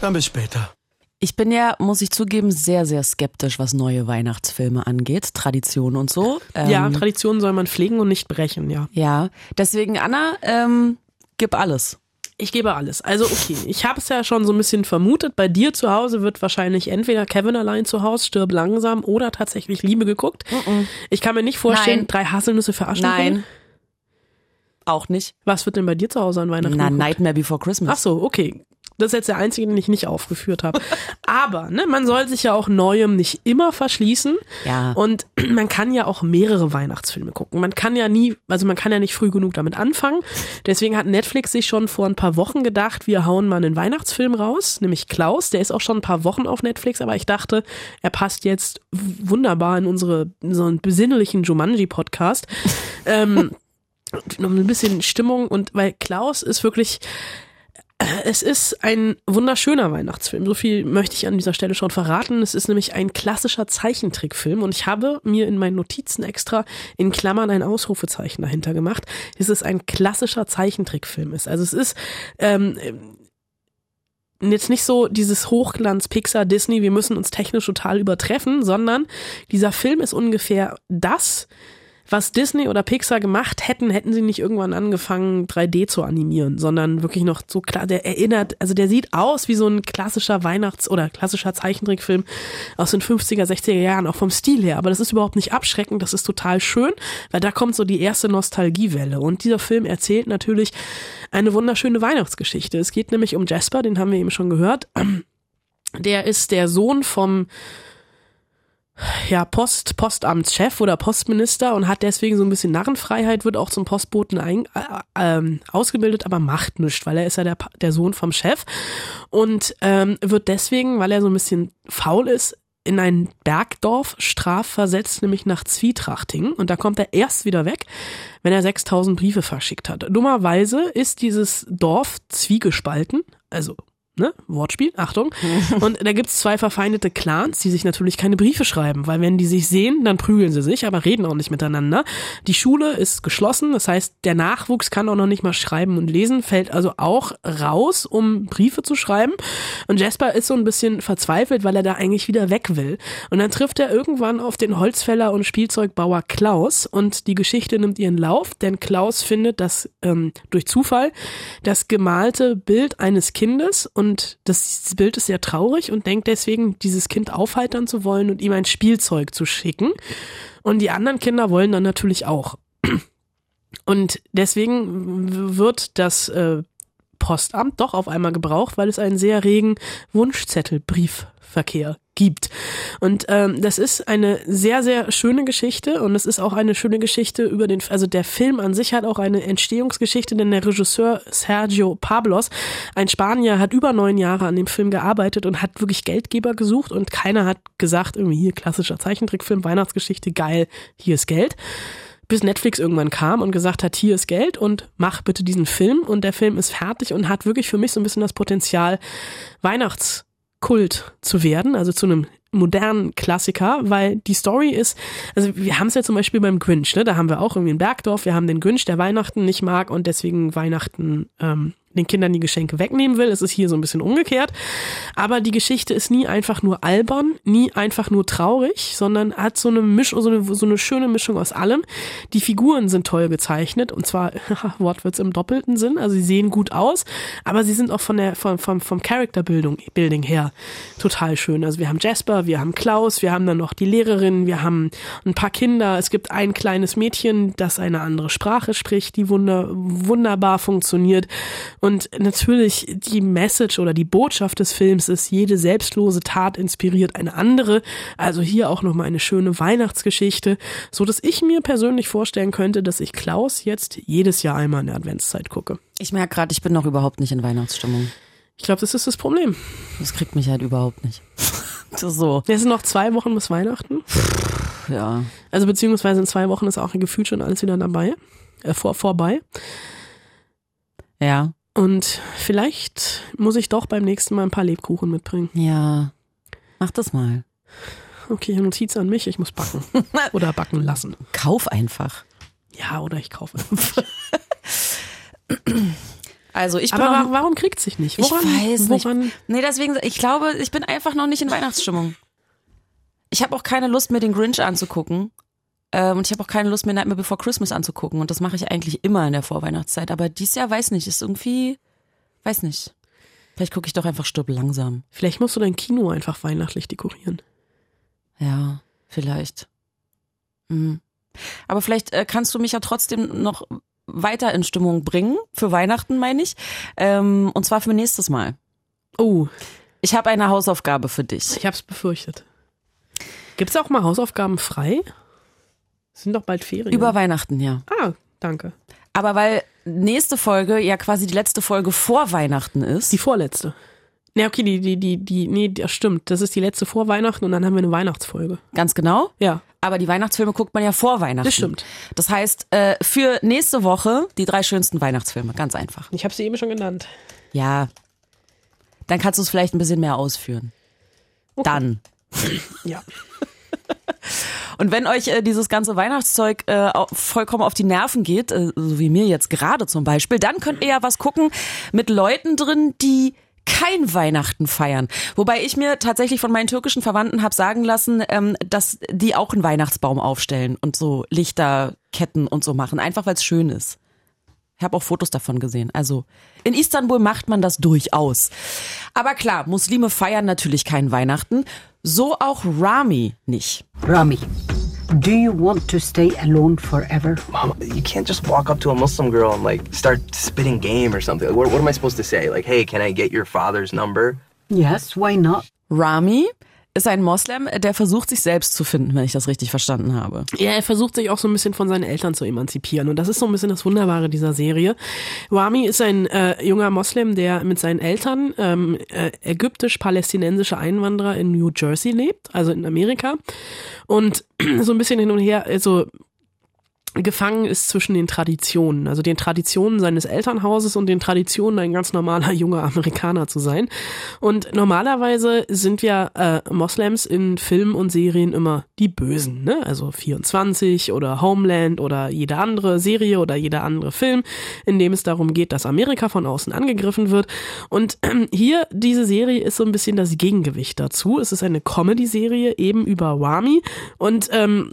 Dann bis später. Ich bin ja, muss ich zugeben, sehr, sehr skeptisch, was neue Weihnachtsfilme angeht, Tradition und so. Ähm, ja, Traditionen soll man pflegen und nicht brechen, ja. ja. Deswegen, Anna, ähm, gib alles. Ich gebe alles. Also okay, ich habe es ja schon so ein bisschen vermutet. Bei dir zu Hause wird wahrscheinlich entweder Kevin allein zu Hause, stirb langsam oder tatsächlich Liebe geguckt. Ich kann mir nicht vorstellen, Nein. drei Haselnüsse für Aschenputtel. Nein. Auch nicht. Was wird denn bei dir zu Hause an Weihnachten Na, geguckt? Nightmare Before Christmas. Ach so, okay. Das ist jetzt der einzige, den ich nicht aufgeführt habe. *laughs* Aber ne, man soll sich ja auch Neuem nicht immer verschließen. Ja. Und *clears throat* man kann ja auch mehrere Weihnachtsfilme gucken. Man kann ja nie, also man kann ja nicht früh genug damit anfangen. Deswegen hat Netflix sich schon vor ein paar Wochen gedacht, wir hauen mal einen Weihnachtsfilm raus, nämlich Klaus. Der ist auch schon ein paar Wochen auf Netflix, aber ich dachte, er passt jetzt wunderbar in unsere in so einen besinnlichen Jumanji-Podcast. *laughs* ähm, noch ein bisschen Stimmung und weil Klaus ist wirklich es ist ein wunderschöner Weihnachtsfilm. So viel möchte ich an dieser Stelle schon verraten. Es ist nämlich ein klassischer Zeichentrickfilm und ich habe mir in meinen Notizen extra in Klammern ein Ausrufezeichen dahinter gemacht. Es ist ein klassischer Zeichentrickfilm ist. Also es ist ähm, jetzt nicht so dieses Hochglanz Pixar Disney, wir müssen uns technisch total übertreffen, sondern dieser Film ist ungefähr das, was Disney oder Pixar gemacht hätten, hätten sie nicht irgendwann angefangen 3D zu animieren, sondern wirklich noch so klar, der erinnert, also der sieht aus wie so ein klassischer Weihnachts- oder klassischer Zeichentrickfilm aus den 50er, 60er Jahren, auch vom Stil her, aber das ist überhaupt nicht abschreckend, das ist total schön, weil da kommt so die erste Nostalgiewelle und dieser Film erzählt natürlich eine wunderschöne Weihnachtsgeschichte. Es geht nämlich um Jasper, den haben wir eben schon gehört. Der ist der Sohn vom ja, Post, Postamtschef oder Postminister und hat deswegen so ein bisschen Narrenfreiheit, wird auch zum Postboten ein, äh, ähm, ausgebildet, aber macht nichts, weil er ist ja der, der Sohn vom Chef und ähm, wird deswegen, weil er so ein bisschen faul ist, in ein Bergdorf strafversetzt, nämlich nach Zwietrachting. Und da kommt er erst wieder weg, wenn er 6000 Briefe verschickt hat. Dummerweise ist dieses Dorf zwiegespalten, also ne, Wortspiel, Achtung. *laughs* Und da gibt's zwei verfeindete Clans, die sich natürlich keine Briefe schreiben, weil wenn die sich sehen, dann prügeln sie sich, aber reden auch nicht miteinander. Die Schule ist geschlossen, das heißt, der Nachwuchs kann auch noch nicht mal schreiben und lesen, fällt also auch raus, um Briefe zu schreiben. Und Jasper ist so ein bisschen verzweifelt, weil er da eigentlich wieder weg will. Und dann trifft er irgendwann auf den Holzfäller und Spielzeugbauer Klaus und die Geschichte nimmt ihren Lauf, denn Klaus findet das ähm, durch Zufall das gemalte Bild eines Kindes und das Bild ist sehr traurig und denkt deswegen, dieses Kind aufheitern zu wollen und ihm ein Spielzeug zu schicken. Und die anderen Kinder wollen dann natürlich auch. Und deswegen wird das äh, Postamt doch auf einmal gebraucht, weil es einen sehr regen Wunschzettelbriefverkehr gibt. Und ähm, das ist eine sehr, sehr schöne Geschichte und es ist auch eine schöne Geschichte über den, also der Film an sich hat auch eine Entstehungsgeschichte, denn der Regisseur Sergio Pablos, ein Spanier, hat über neun Jahre an dem Film gearbeitet und hat wirklich Geldgeber gesucht und keiner hat gesagt, irgendwie hier klassischer Zeichentrickfilm, Weihnachtsgeschichte, geil, hier ist Geld bis Netflix irgendwann kam und gesagt hat, hier ist Geld und mach bitte diesen Film. Und der Film ist fertig und hat wirklich für mich so ein bisschen das Potenzial, Weihnachtskult zu werden, also zu einem modernen Klassiker, weil die Story ist, also wir haben es ja zum Beispiel beim Grinch, ne? da haben wir auch irgendwie ein Bergdorf, wir haben den Grinch, der Weihnachten nicht mag und deswegen Weihnachten ähm, den Kindern die Geschenke wegnehmen will. Es ist hier so ein bisschen umgekehrt. Aber die Geschichte ist nie einfach nur albern, nie einfach nur traurig, sondern hat so eine Mischung, so eine, so eine schöne Mischung aus allem. Die Figuren sind toll gezeichnet und zwar *laughs* Wortwitz im doppelten Sinn. Also sie sehen gut aus, aber sie sind auch von der, vom, vom, vom Character-Building Building her total schön. Also wir haben Jasper, wir haben Klaus, wir haben dann noch die Lehrerin, wir haben ein paar Kinder. Es gibt ein kleines Mädchen, das eine andere Sprache spricht, die wunder, wunderbar funktioniert. Und natürlich die Message oder die Botschaft des Films ist, jede selbstlose Tat inspiriert eine andere. Also hier auch nochmal eine schöne Weihnachtsgeschichte, so dass ich mir persönlich vorstellen könnte, dass ich Klaus jetzt jedes Jahr einmal in der Adventszeit gucke. Ich merke gerade, ich bin noch überhaupt nicht in Weihnachtsstimmung. Ich glaube, das ist das Problem. Das kriegt mich halt überhaupt nicht. *laughs* so. Es sind noch zwei Wochen bis Weihnachten. Ja. Also beziehungsweise in zwei Wochen ist auch gefühlt schon alles wieder dabei, äh, vor, vorbei. Ja. Und vielleicht muss ich doch beim nächsten Mal ein paar Lebkuchen mitbringen. Ja. Mach das mal. Okay, Notiz an mich, ich muss backen. *laughs* Oder backen lassen. Kauf einfach. Ja, oder ich kaufe. *laughs* Also ich bin Aber noch, wa warum kriegt sich nicht? ich Woran, weiß nicht. woran, Nee, deswegen, ich glaube, ich bin einfach noch nicht in Weihnachtsstimmung. Ich habe auch keine Lust, mir den Grinch anzugucken. Ähm, und ich habe auch keine Lust, mir Nightmare Before Christmas anzugucken. Und das mache ich eigentlich immer in der Vorweihnachtszeit. Aber dieses Jahr weiß nicht, ist irgendwie, weiß nicht. Vielleicht gucke ich doch einfach Stirb langsam. Vielleicht musst du dein Kino einfach weihnachtlich dekorieren. Ja, vielleicht. Mhm. Aber vielleicht äh, kannst du mich ja trotzdem noch weiter in Stimmung bringen. Für Weihnachten, meine ich. Ähm, und zwar für nächstes Mal. Oh, Ich habe eine Hausaufgabe für dich. ich hab's befürchtet. Gibt's auch mal Hausaufgaben frei? Sind doch bald Ferien. Über Weihnachten, ja. ah, danke. Aber weil nächste Folge ja quasi die letzte Folge vor Weihnachten ist. Die vorletzte. Nee, okay, die, die, die, die, nee, das stimmt. Das ist die letzte vor Weihnachten und dann haben wir eine Weihnachtsfolge. ganz genau. Ja. aber die Weihnachtsfilme guckt man ja vor Weihnachten. Das stimmt. Das heißt, äh, für nächste Woche die drei schönsten Weihnachtsfilme, ganz einfach. Ich habe sie eben schon genannt. Ja, dann kannst du es vielleicht ein bisschen mehr ausführen. Dann. Ja. *laughs* Und wenn euch äh, dieses ganze Weihnachtszeug äh, vollkommen auf die Nerven geht, äh, so wie mir jetzt gerade zum Beispiel, dann könnt ihr ja was gucken mit Leuten drin, die kein Weihnachten feiern. Wobei ich mir tatsächlich von meinen türkischen Verwandten habe sagen lassen, ähm, dass die auch einen Weihnachtsbaum aufstellen und so Lichterketten und so machen, einfach weil es schön ist. Ich habe auch Fotos davon gesehen. Also in Istanbul macht man das durchaus. Aber klar, Muslime feiern natürlich kein Weihnachten. So auch Rami nicht. Rami, do you want to stay alone forever? Mom, you can't just walk up to a Muslim girl and like start spitting game or something. Like, what, what am I supposed to say? Like, hey, can I get your father's number? Yes, why not? Rami ist ein Moslem, der versucht, sich selbst zu finden, wenn ich das richtig verstanden habe. Ja, er versucht sich auch so ein bisschen von seinen Eltern zu emanzipieren. Und das ist so ein bisschen das Wunderbare dieser Serie. Wami ist ein äh, junger Moslem, der mit seinen Eltern ähm, äh, ägyptisch-palästinensische Einwanderer in New Jersey lebt, also in Amerika. Und *clears throat* so ein bisschen hin und her, also gefangen ist zwischen den Traditionen, also den Traditionen seines Elternhauses und den Traditionen, ein ganz normaler *laughs* junger Amerikaner zu sein. Und normalerweise sind ja äh, Moslems in Filmen und Serien immer die Bösen, ne? Also 24 oder Homeland oder jede andere Serie oder jeder andere Film, in dem es darum geht, dass Amerika von außen angegriffen wird. Und ähm, *clears throat* hier diese Serie ist so ein bisschen das Gegengewicht dazu. Es ist eine Comedy-Serie eben über Wami und ähm,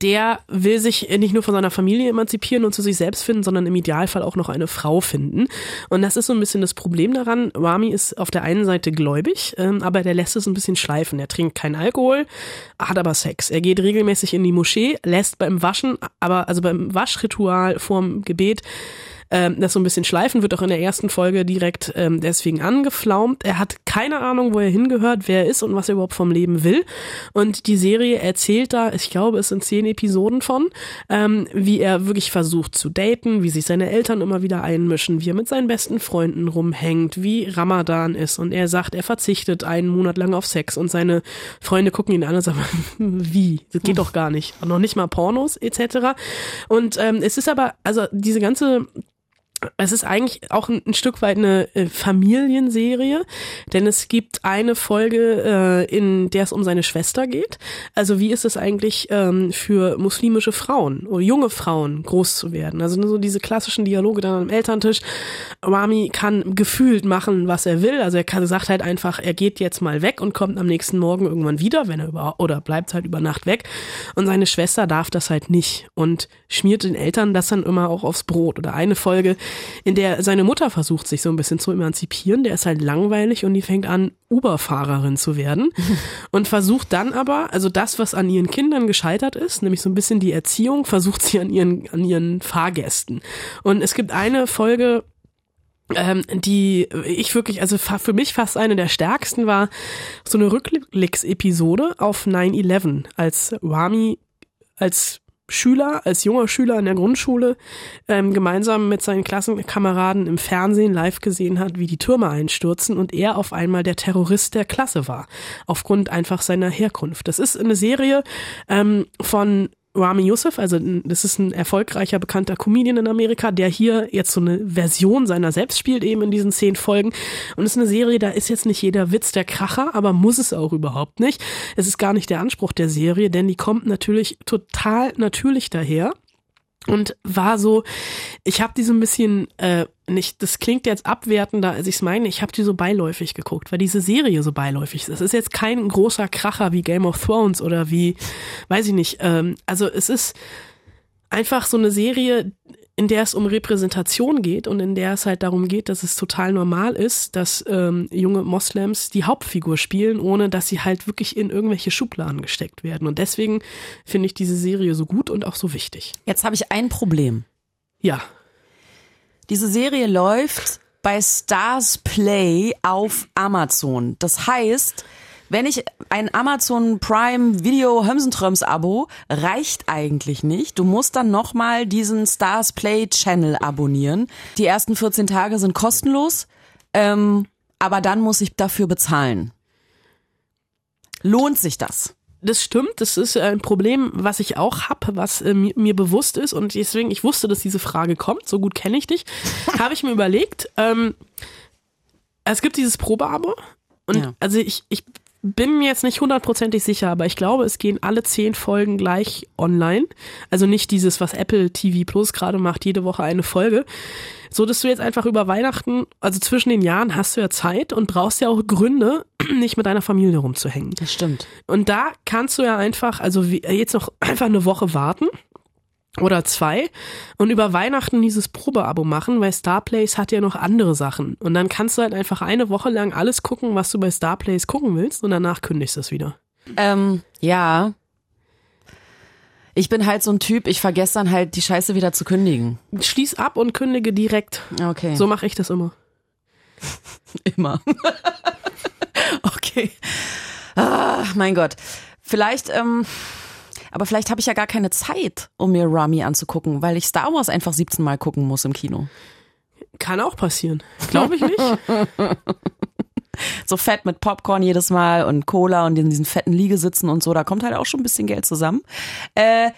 der will sich nicht nur von seiner Familie emanzipieren und zu sich selbst finden, sondern im Idealfall auch noch eine Frau finden. Und das ist so ein bisschen das Problem daran. Wami ist auf der einen Seite gläubig, ähm, aber der lässt es ein bisschen schleifen. Er trinkt keinen Alkohol, hat aber Sex. Er geht regelmäßig in die Moschee, lässt beim Waschen, aber also beim Waschritual vorm Gebet ähm, das so ein bisschen schleifen, wird auch in der ersten Folge direkt ähm, deswegen angeflaumt. Er hat keine Ahnung, wo er hingehört, wer er ist und was er überhaupt vom Leben will. Und die Serie erzählt da, ich glaube, es sind zehn Episoden von, ähm, wie er wirklich versucht zu daten, wie sich seine Eltern immer wieder einmischen, wie er mit seinen besten Freunden rumhängt, wie Ramadan ist. Und er sagt, er verzichtet einen Monat lang auf Sex und seine Freunde gucken ihn an und sagen, *laughs* wie? Das geht doch gar nicht. Und noch nicht mal Pornos etc. Und ähm, es ist aber, also diese ganze es ist eigentlich auch ein, ein Stück weit eine äh, Familienserie, denn es gibt eine Folge, äh, in der es um seine Schwester geht. Also wie ist es eigentlich ähm, für muslimische Frauen oder junge Frauen groß zu werden? Also nur so diese klassischen Dialoge dann am Elterntisch. Rami kann gefühlt machen, was er will. Also er kann, sagt halt einfach, er geht jetzt mal weg und kommt am nächsten Morgen irgendwann wieder, wenn er über oder bleibt halt über Nacht weg. Und seine Schwester darf das halt nicht und schmiert den Eltern das dann immer auch aufs Brot. Oder eine Folge, in der seine Mutter versucht, sich so ein bisschen zu emanzipieren. Der ist halt langweilig und die fängt an, Uber-Fahrerin zu werden *laughs* und versucht dann aber, also das, was an ihren Kindern gescheitert ist, nämlich so ein bisschen die Erziehung, versucht sie an ihren, an ihren Fahrgästen. Und es gibt eine Folge, ähm, die ich wirklich, also für mich fast eine der stärksten war, so eine Rückblicksepisode auf 9-11, als Rami als Schüler, als junger Schüler in der Grundschule ähm, gemeinsam mit seinen Klassenkameraden im Fernsehen live gesehen hat, wie die Türme einstürzen und er auf einmal der Terrorist der Klasse war, aufgrund einfach seiner Herkunft. Das ist eine Serie ähm, von Rami Youssef, also das ist ein erfolgreicher, bekannter Comedian in Amerika, der hier jetzt so eine Version seiner selbst spielt, eben in diesen zehn Folgen. Und es ist eine Serie, da ist jetzt nicht jeder Witz der Kracher, aber muss es auch überhaupt nicht. Es ist gar nicht der Anspruch der Serie, denn die kommt natürlich total natürlich daher. Und war so, ich habe die so ein bisschen, äh, nicht, das klingt jetzt abwertender, als ich es meine, ich habe die so beiläufig geguckt, weil diese Serie so beiläufig ist. Es ist jetzt kein großer Kracher wie Game of Thrones oder wie, weiß ich nicht, ähm, also es ist einfach so eine Serie, in der es um Repräsentation geht und in der es halt darum geht, dass es total normal ist, dass ähm, junge Moslems die Hauptfigur spielen, ohne dass sie halt wirklich in irgendwelche Schubladen gesteckt werden. Und deswegen finde ich diese Serie so gut und auch so wichtig. Jetzt habe ich ein Problem. Ja. Diese Serie läuft bei Stars Play auf Amazon. Das heißt, wenn ich ein Amazon Prime Video Hömsentröms Abo reicht eigentlich nicht. Du musst dann nochmal diesen Stars Play Channel abonnieren. Die ersten 14 Tage sind kostenlos, ähm, aber dann muss ich dafür bezahlen. Lohnt sich das? das stimmt. Das ist ein Problem, was ich auch hab, was äh, mir, mir bewusst ist. Und deswegen, ich wusste, dass diese Frage kommt. So gut kenne ich dich. *laughs* Habe ich mir überlegt. Ähm, es gibt dieses Probeabo. Und Ja. also ich, ich bin mir jetzt nicht hundertprozentig sicher, aber ich glaube, es gehen alle zehn Folgen gleich online. Also nicht dieses, was Apple TV Plus gerade macht, jede Woche eine Folge. So dass du jetzt einfach über Weihnachten, also zwischen den Jahren hast du ja Zeit und brauchst ja auch Gründe, *clears throat* nicht mit deiner Familie rumzuhängen. Das stimmt. Und da kannst du ja einfach, also jetzt noch einfach eine Woche warten oder zwei und über Weihnachten dieses Probeabo machen, weil Starplays hat ja noch andere Sachen. Und dann kannst du halt einfach eine Woche lang alles gucken, was du bei Starplays gucken willst und danach kündigst du es wieder. Ähm, ja. Ich bin halt so ein Typ, ich vergesse dann halt die Scheiße wieder zu kündigen. Schließ ab und kündige direkt. Okay. So mache ich das immer. *laughs* Immer. *laughs* okay. Ah, mein Gott. Vielleicht, ähm, aber vielleicht habe ich ja gar keine Zeit, um mir Rami anzugucken, weil ich Star Wars einfach 17 Mal gucken muss im Kino. Kann auch passieren. Glaube ich nicht. *laughs* So fett mit Popcorn jedes Mal und Cola und in diesen fetten Liegesitzen und so, da kommt halt auch schon ein bisschen Geld zusammen. Äh,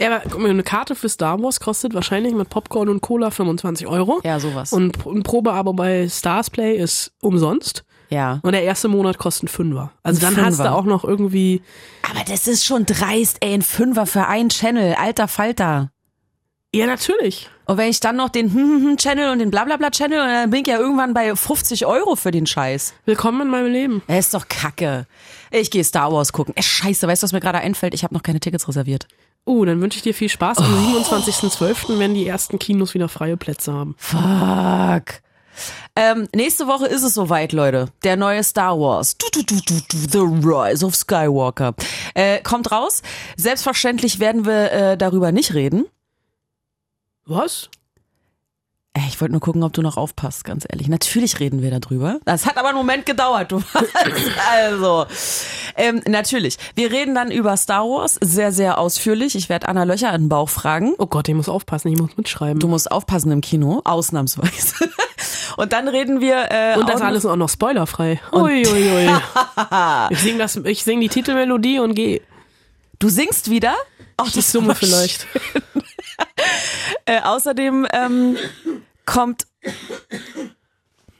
Ja, aber guck mal, eine Karte für Star Wars kostet wahrscheinlich mit Popcorn und Cola 25 Euro. ja, sowas. Und ein Probeabo bei Starsplay ist umsonst. Ja. Und der erste Monat kostet ein Fünfer. Also Ein dann hast du Fünfer. auch noch irgendwie. Aber das ist schon dreist, ey, ein Fünfer für einen Channel, alter Falter. Ja, natürlich. Und wenn ich dann noch den hm, hm, hm Channel und den Blablabla Channel, und dann bin ich ja irgendwann bei 50 Euro für den Scheiß. Willkommen in meinem Leben. Er ist doch kacke. Ich gehe Star Wars gucken. Ey, scheiße, weißt du, was mir gerade einfällt? Ich habe noch keine Tickets reserviert. Uh, dann wünsche ich dir viel Spaß. Am 27.12., wenn die ersten Kinos wieder freie Plätze haben. Fuck. Ähm, nächste Woche ist es soweit, Leute. Der neue Star Wars. Du, du, du, The Rise of Skywalker. Äh, kommt raus. Selbstverständlich werden wir äh, darüber nicht reden. Was? Ey, Ich wollte nur gucken, ob du noch aufpasst, ganz ehrlich. Natürlich reden wir darüber. Das hat aber einen Moment gedauert, du. *laughs* Also, ähm, natürlich. Wir reden dann über Star Wars sehr, sehr ausführlich. Ich werde Anna Löcher in den Bauch fragen. Oh Gott, ich muss aufpassen, ich muss mitschreiben. Du musst aufpassen im Kino, ausnahmsweise. *laughs* Und dann reden wir äh, und das alles auch noch spoilerfrei. Ui, ui, ui. *laughs* ich sing das, ich sing die Titelmelodie und geh. Du singst wieder? Ach, Ich summe vielleicht. *laughs* Äh, außerdem ähm, kommt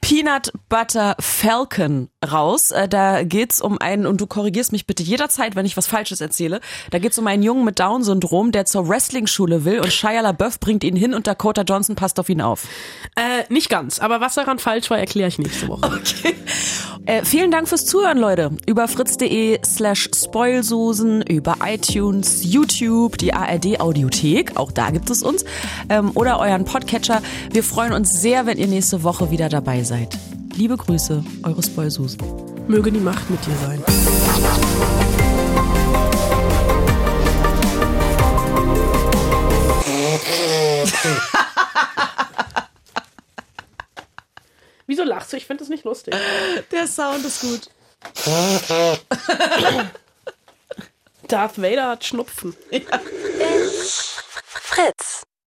Peanut Butter Falcon raus. Äh, da geht's um einen, und du korrigierst mich bitte jederzeit, wenn ich was Falsches erzähle. Da geht's um einen Jungen mit Down-Syndrom, der zur Wrestling-Schule will und Shia LaBeouf bringt ihn hin und Dakota Johnson passt auf ihn auf. Äh, nicht ganz, aber was daran falsch war, erkläre ich nächste Woche. Okay. Äh, vielen Dank fürs Zuhören, Leute. Über fritz.de slash Spoilsusen, über iTunes, YouTube, die ARD Audiothek, auch da gibt es uns, ähm, oder euren Podcatcher. Wir freuen uns sehr, wenn ihr nächste Woche wieder dabei seid. Liebe Grüße, eure Spoilsusen. Möge die Macht mit dir sein. Wieso lachst du? Ich finde das nicht lustig. Der Sound ist gut. Darth Vader hat Schnupfen. Fritz.